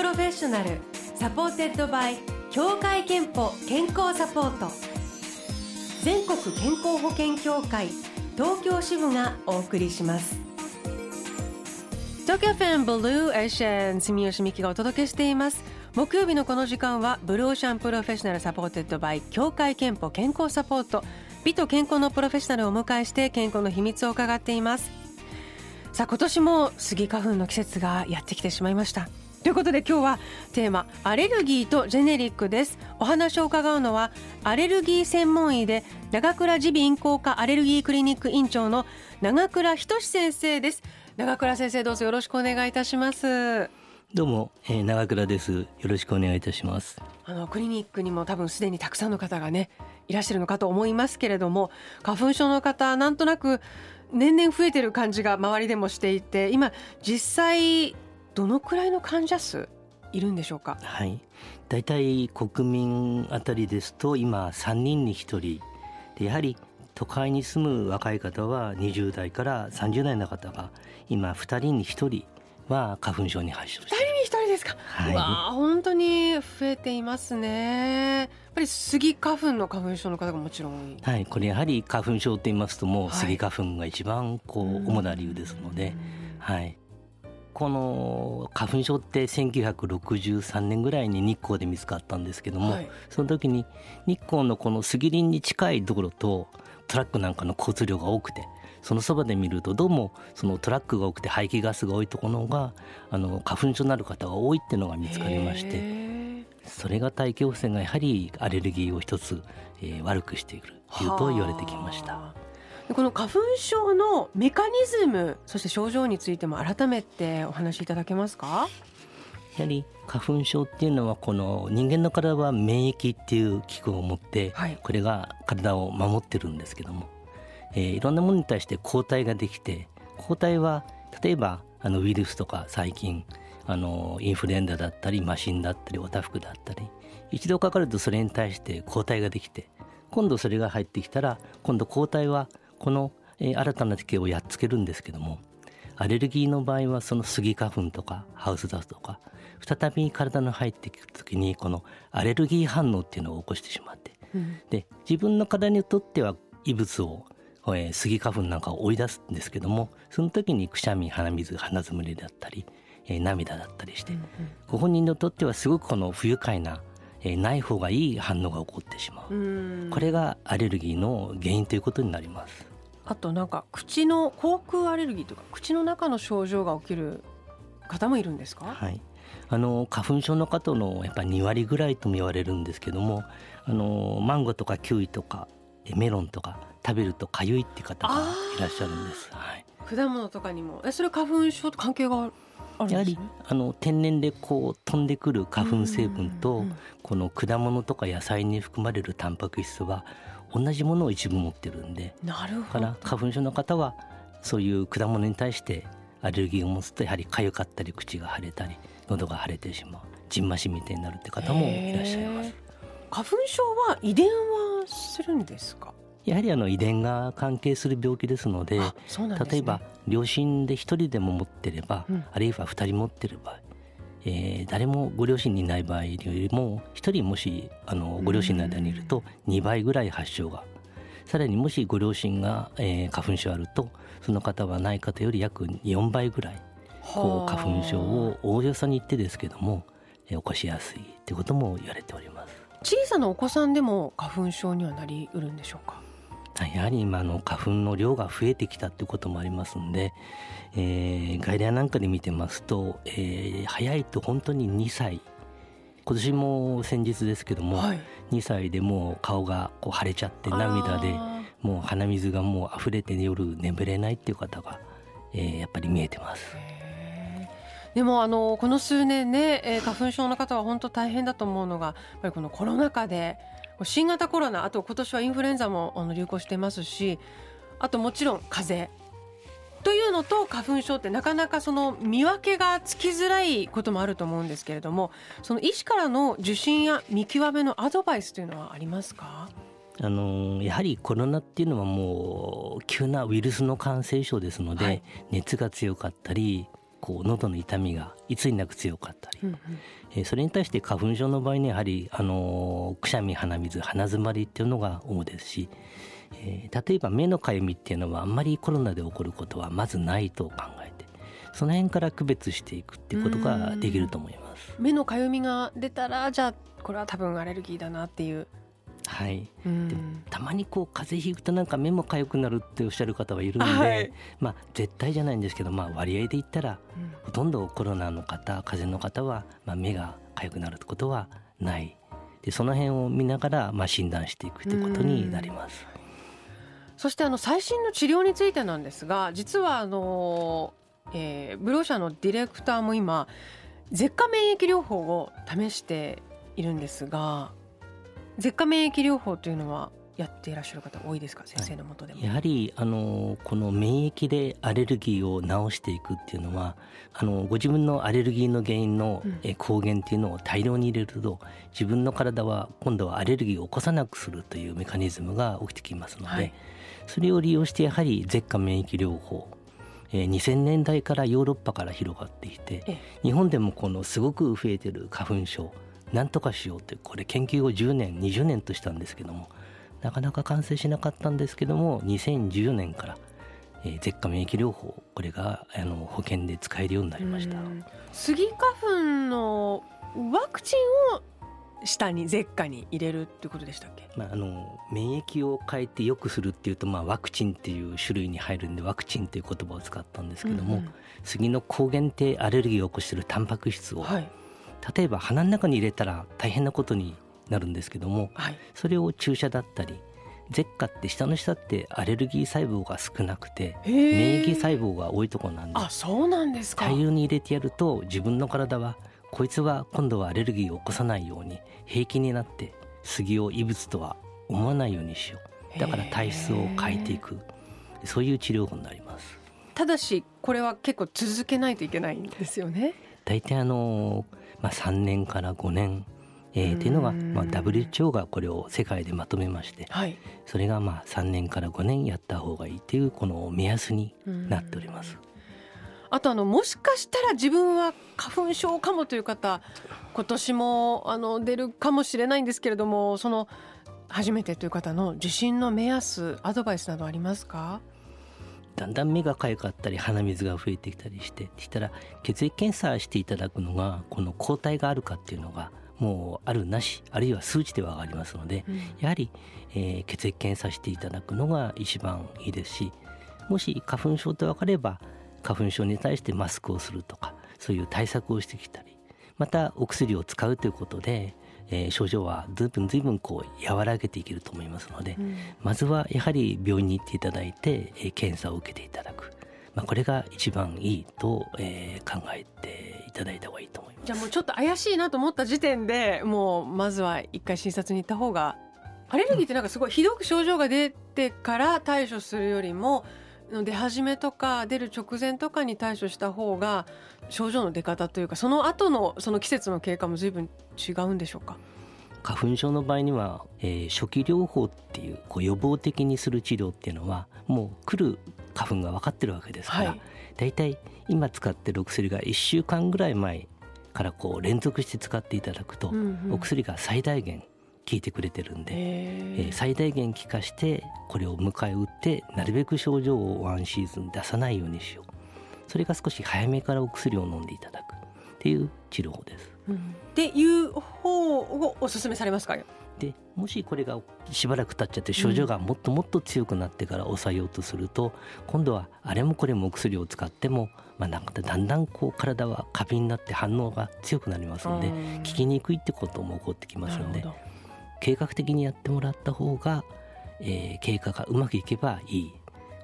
Professional supported by 協会けんぽ健康サポート。全国健康保険協会東京支部がお送りします。東京 FMブルーオーシャン住吉美紀がお届けしています。木曜日のこの時間はブルーオーシャン Professional supported by 協会けんぽ健康サポート。美と健康のプロフェッショナルをお迎えして健康の秘密を伺っています。さあ今年もスギ花粉の季節がやってきてしまいました。ということで今日はテーマアレルギーとジェネリックです。お話を伺うのはアレルギー専門医で長倉耳鼻咽喉科アレルギークリニック院長の長倉仁先生です。長倉先生どうぞよろしくお願いいたします。どうも、えー、長倉です。よろしくお願いいたします。あのクリニックにも多分すでにたくさんの方がねいらっしゃるのかと思いますけれども花粉症の方なんとなく年々増えてる感じが周りでもしていて今実際どのくらいの患者数いるんでしょうか？はい。だいたい国民あたりですと今3人に1人。でやはり都会に住む若い方は20代から30代の方が今2人に1人は花粉症に発症して2人に1人ですか、はい、わ本当に増えていますね。やっぱりスギ花粉の花粉症の方がもちろんはい。これやはり花粉症と言いますともうスギ花粉が一番こう主な理由ですので、はいこの花粉症って1963年ぐらいに日光で見つかったんですけども、はい、その時に日光のこの杉林に近い道路とトラックなんかの交通量が多くてそのそばで見るとどうもそのトラックが多くて排気ガスが多いところがあの花粉症になる方が多いっていうのが見つかりましてそれが大気汚染がやはりアレルギーを一つ、えー、悪くしているというと言われてきました。この花粉症のメカニズムそして症状についても改めてお話しいただけますか？やはり花粉症っていうのはこの人間の体は免疫っていう器官を持って、これが体を守ってるんですけども、えー、いろんなものに対して抗体ができて抗体は例えばあのウイルスとか細菌あのインフルエンザだったりマシンだったりおたふくだったり一度かかるとそれに対して抗体ができて今度それが入ってきたら今度抗体はこの、えー、新たな敵をやっつけるんですけどもアレルギーの場合はそのスギ花粉とかハウスダストとか再び体に入ってくる時にこのアレルギー反応っていうのを起こしてしまって、うん、で自分の体にとっては異物を、えー、スギ花粉なんかを追い出すんですけどもその時にくしゃみ鼻水鼻づむりだったり、えー、涙だったりして、うんうん、ご本人にとってはすごくこの不愉快なえー、ない方がいい反応が起こってしまう。これがアレルギーの原因ということになりますあとなんか口の口腔アレルギーとか口の中の症状が起きる方もいるんですか？はい。あの花粉症の方のやっぱ2割ぐらいとも言われるんですけどもあのマンゴーとかキウイとかメロンとか食べるとかゆいって方がいらっしゃるんです、はい、果物とかにも。えそれ花粉症と関係があるんです、ね、やはりあの天然でこう飛んでくる花粉成分とこの果物とか野菜に含まれるタンパク質は同じものを一部持ってるんでなるほど。から花粉症の方はそういう果物に対してアレルギーを持つとやはり痒かったり口が腫れたり喉が腫れてしまうじんましみたいになるって方もいらっしゃいます。花粉症は遺伝はするんですか？やはりあの遺伝が関係する病気ですので、ね、例えば両親で一人でも持ってれば、うん、あるいは二人持ってればえー、誰もご両親にない場合よりも1人もしあのご両親の間にいると2倍ぐらい発症がさらにもしご両親が、えー、花粉症あるとその方はない方より約4倍ぐらいこう花粉症を大げさに言ってですけども、えー、起こしやすいということも言われております。小さなお子さんでも花粉症にはなりうるんでしょうか？やはり今の花粉の量が増えてきたということもありますんで、えー、外来なんかで見てますと、えー、早いと本当に2歳。今年も先日ですけども、はい、2歳でもう顔がこう腫れちゃって涙でもう鼻水がもう溢れて夜眠れないっていう方が、えー、やっぱり見えてます。でもあのこの数年ね、えー、花粉症の方は本当大変だと思うのがやっぱりこのコロナ禍で新型コロナあと今年はインフルエンザもあの流行してますしあともちろん風邪。というのと花粉症ってなかなかその見分けがつきづらいこともあると思うんですけれどもその医師からの受診や見極めのアドバイスというのはありますか？あのやはりコロナっていうのはもう急なウイルスの感染症ですので、はい、熱が強かったりこう喉の痛みがいつになく強かったり、うんうん、えー、それに対して花粉症の場合にやはり、あのー、くしゃみ鼻水鼻づまりっていうのが主ですし、えー、例えば目のかゆみっていうのはあんまりコロナで起こることはまずないと考えてその辺から区別していくっていうことができると思います。目のかゆみが出たらじゃあこれは多分アレルギーだなっていうはい、でたまにこう風邪ひくとなんか目も痒くなるっておっしゃる方はいるんで、はい、まあ絶対じゃないんですけど、まあ、割合で言ったら、うん、ほとんどコロナの方風邪の方は、まあ、目が痒くなるってことはない。でその辺を見ながら、まあ、診断していくということになります。そしてあの最新の治療についてなんですが実はあの、えー、ブロー社のディレクターも今舌下免疫療法を試しているんですが舌下免疫療法というのはやっていらっしゃる方多いですか？先生のもとでも、やはりあのこの免疫でアレルギーを治していくっていうのはあのご自分のアレルギーの原因の抗原っていうのを大量に入れると、自分の体は今度はアレルギーを起こさなくするというメカニズムが起きてきますので、はい、それを利用してやはり舌下免疫療法え2000年代からヨーロッパから広がっていて日本でもこのすごく増えてる花粉症なんとかしようってこれ研究を10年20年としたんですけどもなかなか完成しなかったんですけども2014年から、えー、舌下免疫療法これがあの保険で使えるようになりました。スギ花粉のワクチンを下に舌下に入れるってことでしたっけ、まあ、あの免疫を変えてよくするっていうと、まあ、ワクチンっていう種類に入るんでワクチンっていう言葉を使ったんですけども、うんうん、杉の抗原ってアレルギーを起こしているタンパク質を、はい例えば鼻の中に入れたら大変なことになるんですけども、はい、それを注射だったり舌下って下の下ってアレルギー細胞が少なくて免疫細胞が多いところなんであそうなんですか。大量に入れてやると自分の体はこいつは今度はアレルギーを起こさないように平気になって杉を異物とは思わないようにしよう。だから体質を変えていく。そういう治療法になります。ただしこれは結構続けないといけないんですよね大体あのーまあ、3年から5年、えー、っていうのが、まあ、WHO がこれを世界でまとめまして、はい、それがまあ3年から5年やった方がいいっていうこの目安になっております。あとあのもしかしたら自分は花粉症かもという方今年もあの出るかもしれないんですけれどもその初めてという方の受診の目安アドバイスなどありますか？だんだん目がかゆかったり鼻水が増えてきたりしてしたら血液検査していただくのがこの抗体があるかっていうのがもうあるなしあるいは数値では上がりますので、うん、やはり、えー、血液検査していただくのが一番いいですしもし花粉症と分かれば花粉症に対してマスクをするとかそういう対策をしてきたりまたお薬を使うということでえー、症状はずいぶんずいぶんこう和らげていけると思いますので、うん、まずはやはり病院に行っていただいて、えー、検査を受けていただく、まあ、これが一番いいと、えー、考えていただいた方がいいと思います。じゃあもうちょっと怪しいなと思った時点でもうまずは一回診察に行った方がアレルギーってなんかすごいひどく症状が出てから対処するよりも出始めとか出る直前とかに対処した方が症状の出方というかその後のその季節の経過も随分違うんでしょうか？花粉症の場合には、えー、初期療法っていうこう予防的にする治療っていうのはもう来る花粉が分かってるわけですから、はい、だいたい今使ってるお薬が1週間ぐらい前からこう連続して使っていただくと、お薬が最大限効いてくれてるんで、えー、最大限効かしてこれを迎え撃ってなるべく症状をワンシーズン出さないようにしよう。それが少し早めからお薬を飲んでいただくっていう治療法です。うん、っていう方をお勧めされますか？でもしこれがしばらく経っちゃって症状がもっともっと強くなってから抑えようとすると、うん、今度はあれもこれもお薬を使っても、まあ、なんかだんだんこう体は過敏になって反応が強くなりますので、効きにくいってことも起こってきますので計画的にやってもらった方が、えー、経過がうまくいけばいい。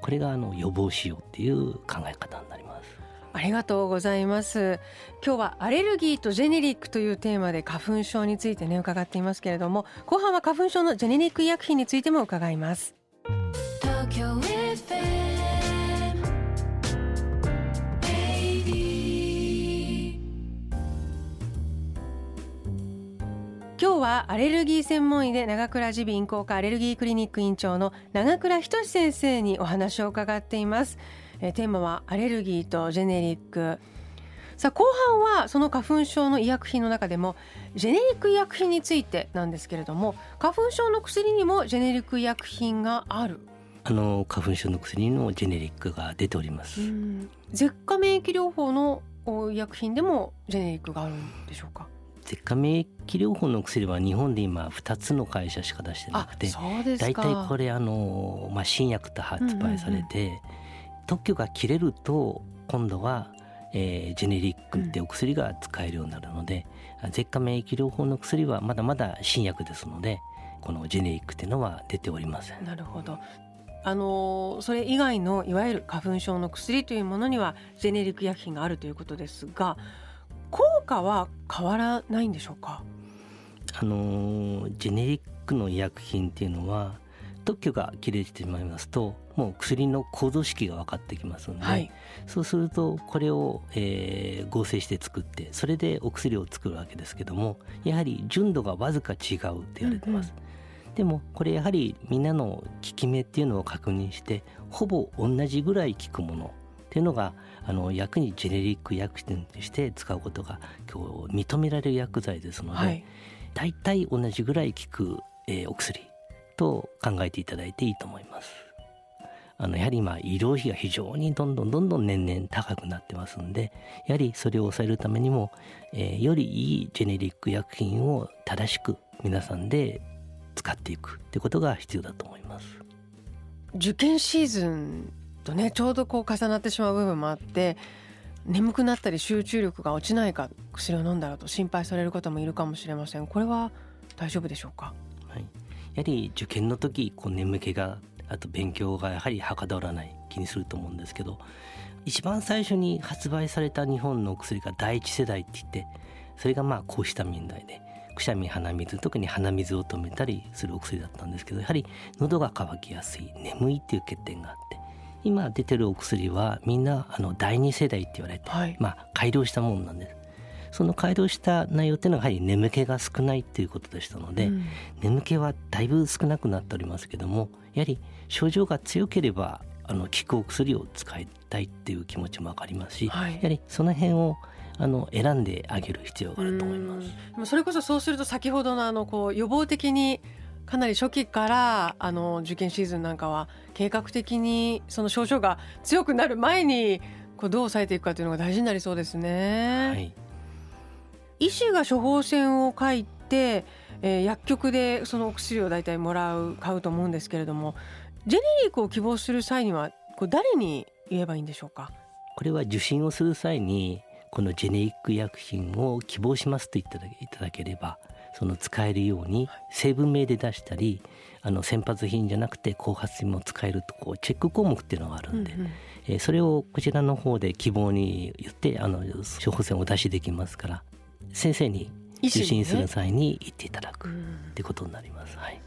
これがあの予防しようっていう考え方になります。ありがとうございます。今日はアレルギーとジェネリックというテーマで花粉症についてね伺っていますけれども後半は花粉症のジェネリック医薬品についても伺います今日はアレルギー専門医で長倉耳鼻咽喉科アレルギークリニック院長の長倉仁先生にお話を伺っています。えテーマはアレルギーとジェネリック。さあ後半はその花粉症の医薬品の中でもジェネリック医薬品についてなんですけれども花粉症の薬にもジェネリック医薬品がある。あの花粉症の薬にもジェネリックが出ております。舌下免疫療法の医薬品でもジェネリックがあるんでしょうか？舌下免疫療法の薬は日本で今2つの会社しか出してなくて大体これあの、まあ、新薬と発売されて、特許が切れると今度はえー、ジェネリックってお薬が使えるようになるので、うん、舌下免疫療法の薬はまだまだ新薬ですのでこのジェネリックっていうのは出ておりません。なるほど。あのそれ以外のいわゆる花粉症の薬というものにはジェネリック薬品があるということですが効果は変わらないんでしょうか？あのジェネリックの医薬品っていうのは特許が切れてしまいますともう薬の構造式が分かってきますので、はい、そうするとこれを、えー、合成して作ってそれでお薬を作るわけですけどもやはり純度がわずか違うって言われてます。うんうん、でもこれやはりみんなの効き目っていうのを確認してほぼ同じぐらい効くものっていうのがあの薬にジェネリック薬品として使うことが今日認められる薬剤ですので、はい、大体同じぐらい効く、えー、お薬と考えていただいていいと思います。あのやはり今医療費が非常にどんどんどんどん年々高くなってますんでやはりそれを抑えるためにも、えー、よりいいジェネリック薬品を正しく皆さんで使っていくってことが必要だと思います。受験シーズンとねちょうどこう重なってしまう部分もあって眠くなったり集中力が落ちないか薬を飲んだらと心配される方もいるかもしれません。これは大丈夫でしょうか、はい、やはり受験の時こう眠気があと勉強がやはりはかどらない気にすると思うんですけど一番最初に発売された日本のお薬が第一世代って言ってそれがまあこうした民代でくしゃみ鼻水特に鼻水を止めたりするお薬だったんですけどやはり喉が渇きやすい眠いっていう欠点があって今出てるお薬はみんなあの第二世代って言われて、はい、まあ改良したものなんです。その改良した内容っていうのはやはり眠気が少ないっていうことでしたので、うん、眠気はだいぶ少なくなっておりますけどもやはり症状が強ければあの効くお薬を使いたいっていう気持ちも分かりますし、はい、やはりその辺をあの選んであげる必要があると思います。それこそそうすると先ほどのあのこう予防的にかなり初期からあの受験シーズンなんかは計画的にその症状が強くなる前にこうどう抑えていくかというのが大事になりそうですね。はい、医師が処方箋を書いて、えー、薬局でそのお薬を大体もらう買うと思うんですけれどもジェネリックを希望する際にはこう誰に言えばいいんでしょうか？これは受診をする際にこのジェネリック薬品を希望しますと言っていただければその使えるように成分名で出したりあの先発品じゃなくて後発品も使えるとこうチェック項目っていうのがあるんで、うんうん、えー、それをこちらの方で希望に言ってあの処方箋をお出しできますから先生に受診する際に言っていただくってことになります。はい。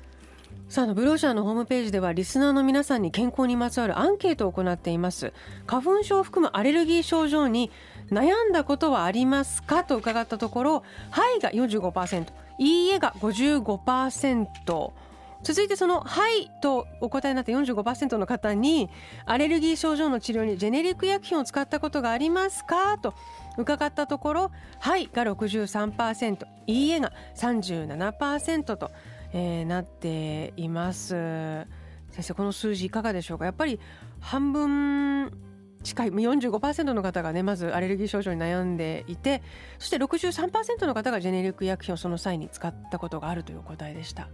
さあのブローシャーのホームページではリスナーの皆さんに健康にまつわるアンケートを行っています。花粉症を含むアレルギー症状に悩んだことはありますか？と伺ったところはいが45%いいえが55%続いてその「はい」とお答えになった45%の方にアレルギー症状の治療にジェネリック薬品を使ったことがありますか？と伺ったところ「はい」が63%「いいえ」が37%とえー、なっています。先生この数字いかがでしょうか？やっぱり半分近い45%の方がねまずアレルギー症状に悩んでいてそして63%の方がジェネリック医薬品をその際に使ったことがあるという答えでした。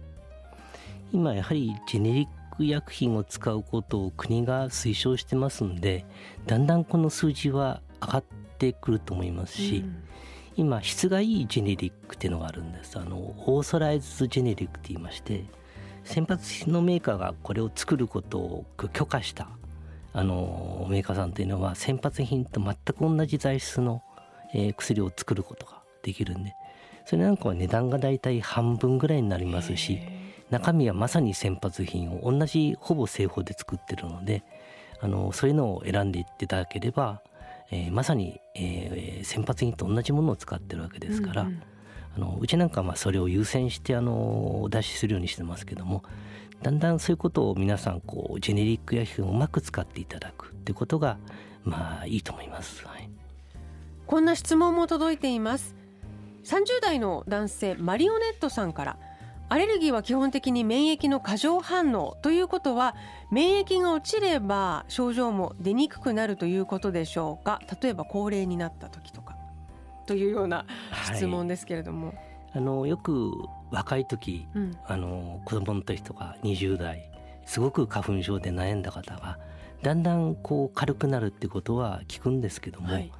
今やはりジェネリック医薬品を使うことを国が推奨してますんでだんだんこの数字は上がってくると思いますし、うん。今質がいいジェネリックっていうのがあるんです。あのオーソライズジェネリックって言いまして先発のメーカーがこれを作ることを許可したあのメーカーさんというのは先発品と全く同じ材質の、えー、薬を作ることができるんでそれなんかは値段がだいたい半分ぐらいになりますし中身はまさに先発品を同じほぼ製法で作ってるのであのそういうのを選んでいっていただければえー、まさに、えー、先発品と同じものを使ってるわけですから、うんうん、あのうちなんかはまあそれを優先してあのお出しするようにしてますけどもだんだんそういうことを皆さんこうジェネリック薬品をうまく使っていただくってことがまあいいと思います。はい。こんな質問も届いています。30代の男性マリオネットさんからアレルギーは基本的に免疫の過剰反応ということは免疫が落ちれば症状も出にくくなるということでしょうか。例えば高齢になった時とか。というような質問ですけれども、はい、あのよく若い時、うん、あの子供の時とか20代すごく花粉症で悩んだ方がだんだんこう軽くなるってことは聞くんですけども、はい、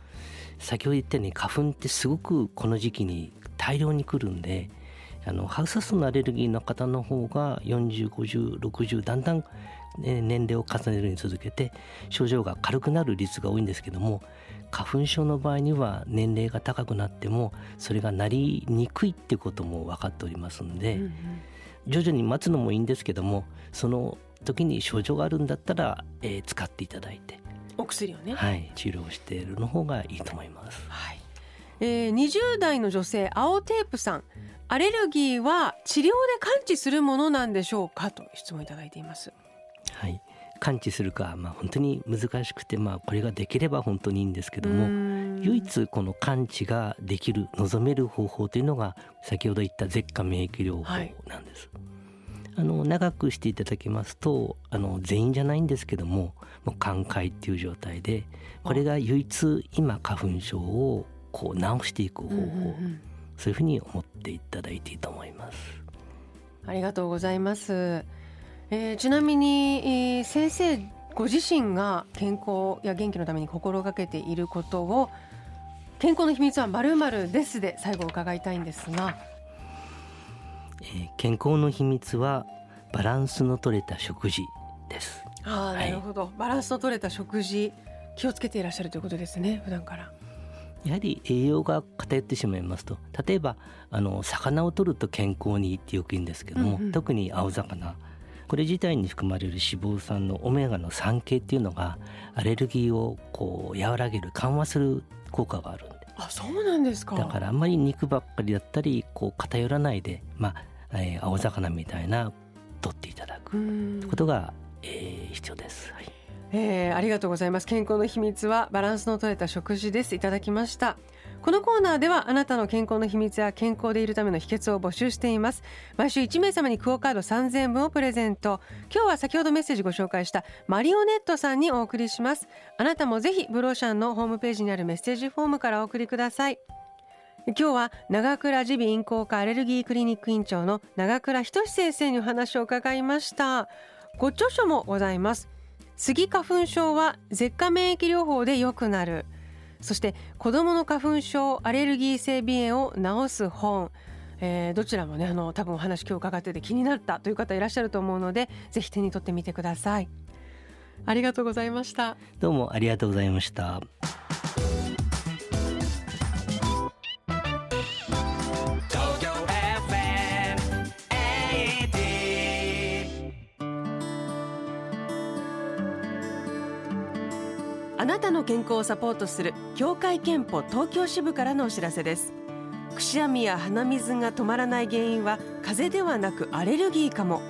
先ほど言ったように花粉ってすごくこの時期に大量に来るんであのハウスダストのアレルギーの方の方が405060だんだん、ね、年齢を重ねるに続けて症状が軽くなる率が多いんですけども花粉症の場合には年齢が高くなってもそれがなりにくいってことも分かっておりますんで、うんうん、徐々に待つのもいいんですけどもその時に症状があるんだったら、えー、使っていただいてお薬をね、はい、治療しているの方がいいと思います。はい。えー、20代の女性青テープさん。アレルギーは治療で完治するものなんでしょうかと質問いただいていますはい。完治するか、まあ、本当に難しくて、まあ、これができれば本当にいいんですけども唯一この完治ができる望める方法というのが先ほど言った舌下免疫療法なんです。はいあの長くしていただきますとあの全員じゃないんですけどももう寛解っていう状態でこれが唯一今花粉症をこう治していく方法、うんうんうん。そういうふうに思っていただいていいと思います。ありがとうございます、えー、ちなみに、えー、先生ご自身が健康や元気のために心がけていることを健康の秘密はまるまるですで最後伺いたいんですが、えー、健康の秘密はバランスの取れた食事です。ああ、なるほど、バランスの取れた食事気をつけていらっしゃるということですね普段から。やはり栄養が偏ってしまいますと。例えばあの魚を取ると健康にいいってよく言うんですけども、うんうん、特に青魚これ自体に含まれる脂肪酸のオメガの酸系っていうのがアレルギーをこう和らげる緩和する効果があるんで。あそうなんですか。だからあんまり肉ばっかりだったりこう偏らないで、まあえー、青魚みたいな取っていただく。ことが、えー、必要です。はい。えー、ありがとうございます。健康の秘密はバランスの取れた食事です。いただきましたこのコーナーではあなたの健康の秘密や健康でいるための秘訣を募集しています。毎週1名様にクオカード3000円分をプレゼント。今日は先ほどメッセージご紹介したマリオネットさんにお送りします。あなたもぜひブローシャンのホームページにあるメッセージフォームからお送りください。今日は長倉耳鼻咽喉科アレルギークリニック院長の長倉仁先生にお話を伺いました。ご著書もございます。スギ花粉症は舌下免疫療法で良くなる。そして子どもの花粉症アレルギー性鼻炎を治す本。えー、どちらもねあの多分お話今日伺ってて気になったという方いらっしゃると思うのでぜひ手に取ってみてください。ありがとうございました。どうもありがとうございました。健康をサポートする協会憲法東京支部からのお知らせです。くしゃみや鼻水が止まらない原因は風邪ではなくアレルギーかも。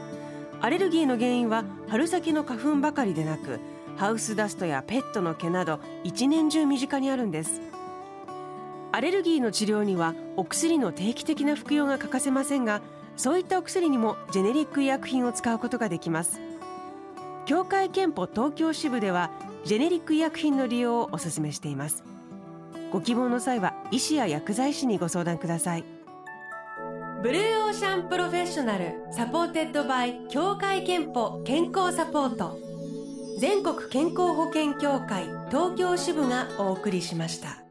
アレルギーの原因は春先の花粉ばかりでなくハウスダストやペットの毛など一年中身近にあるんです。アレルギーの治療にはお薬の定期的な服用が欠かせませんがそういったお薬にもジェネリック医薬品を使うことができます。協会けんぽ東京支部ではジェネリック医薬品の利用をお勧めしています。ご希望の際は医師や薬剤師にご相談ください。ブルーオーシャン Professional supported by 協会けんぽ健康サポート。全国健康保険協会東京支部がお送りしました。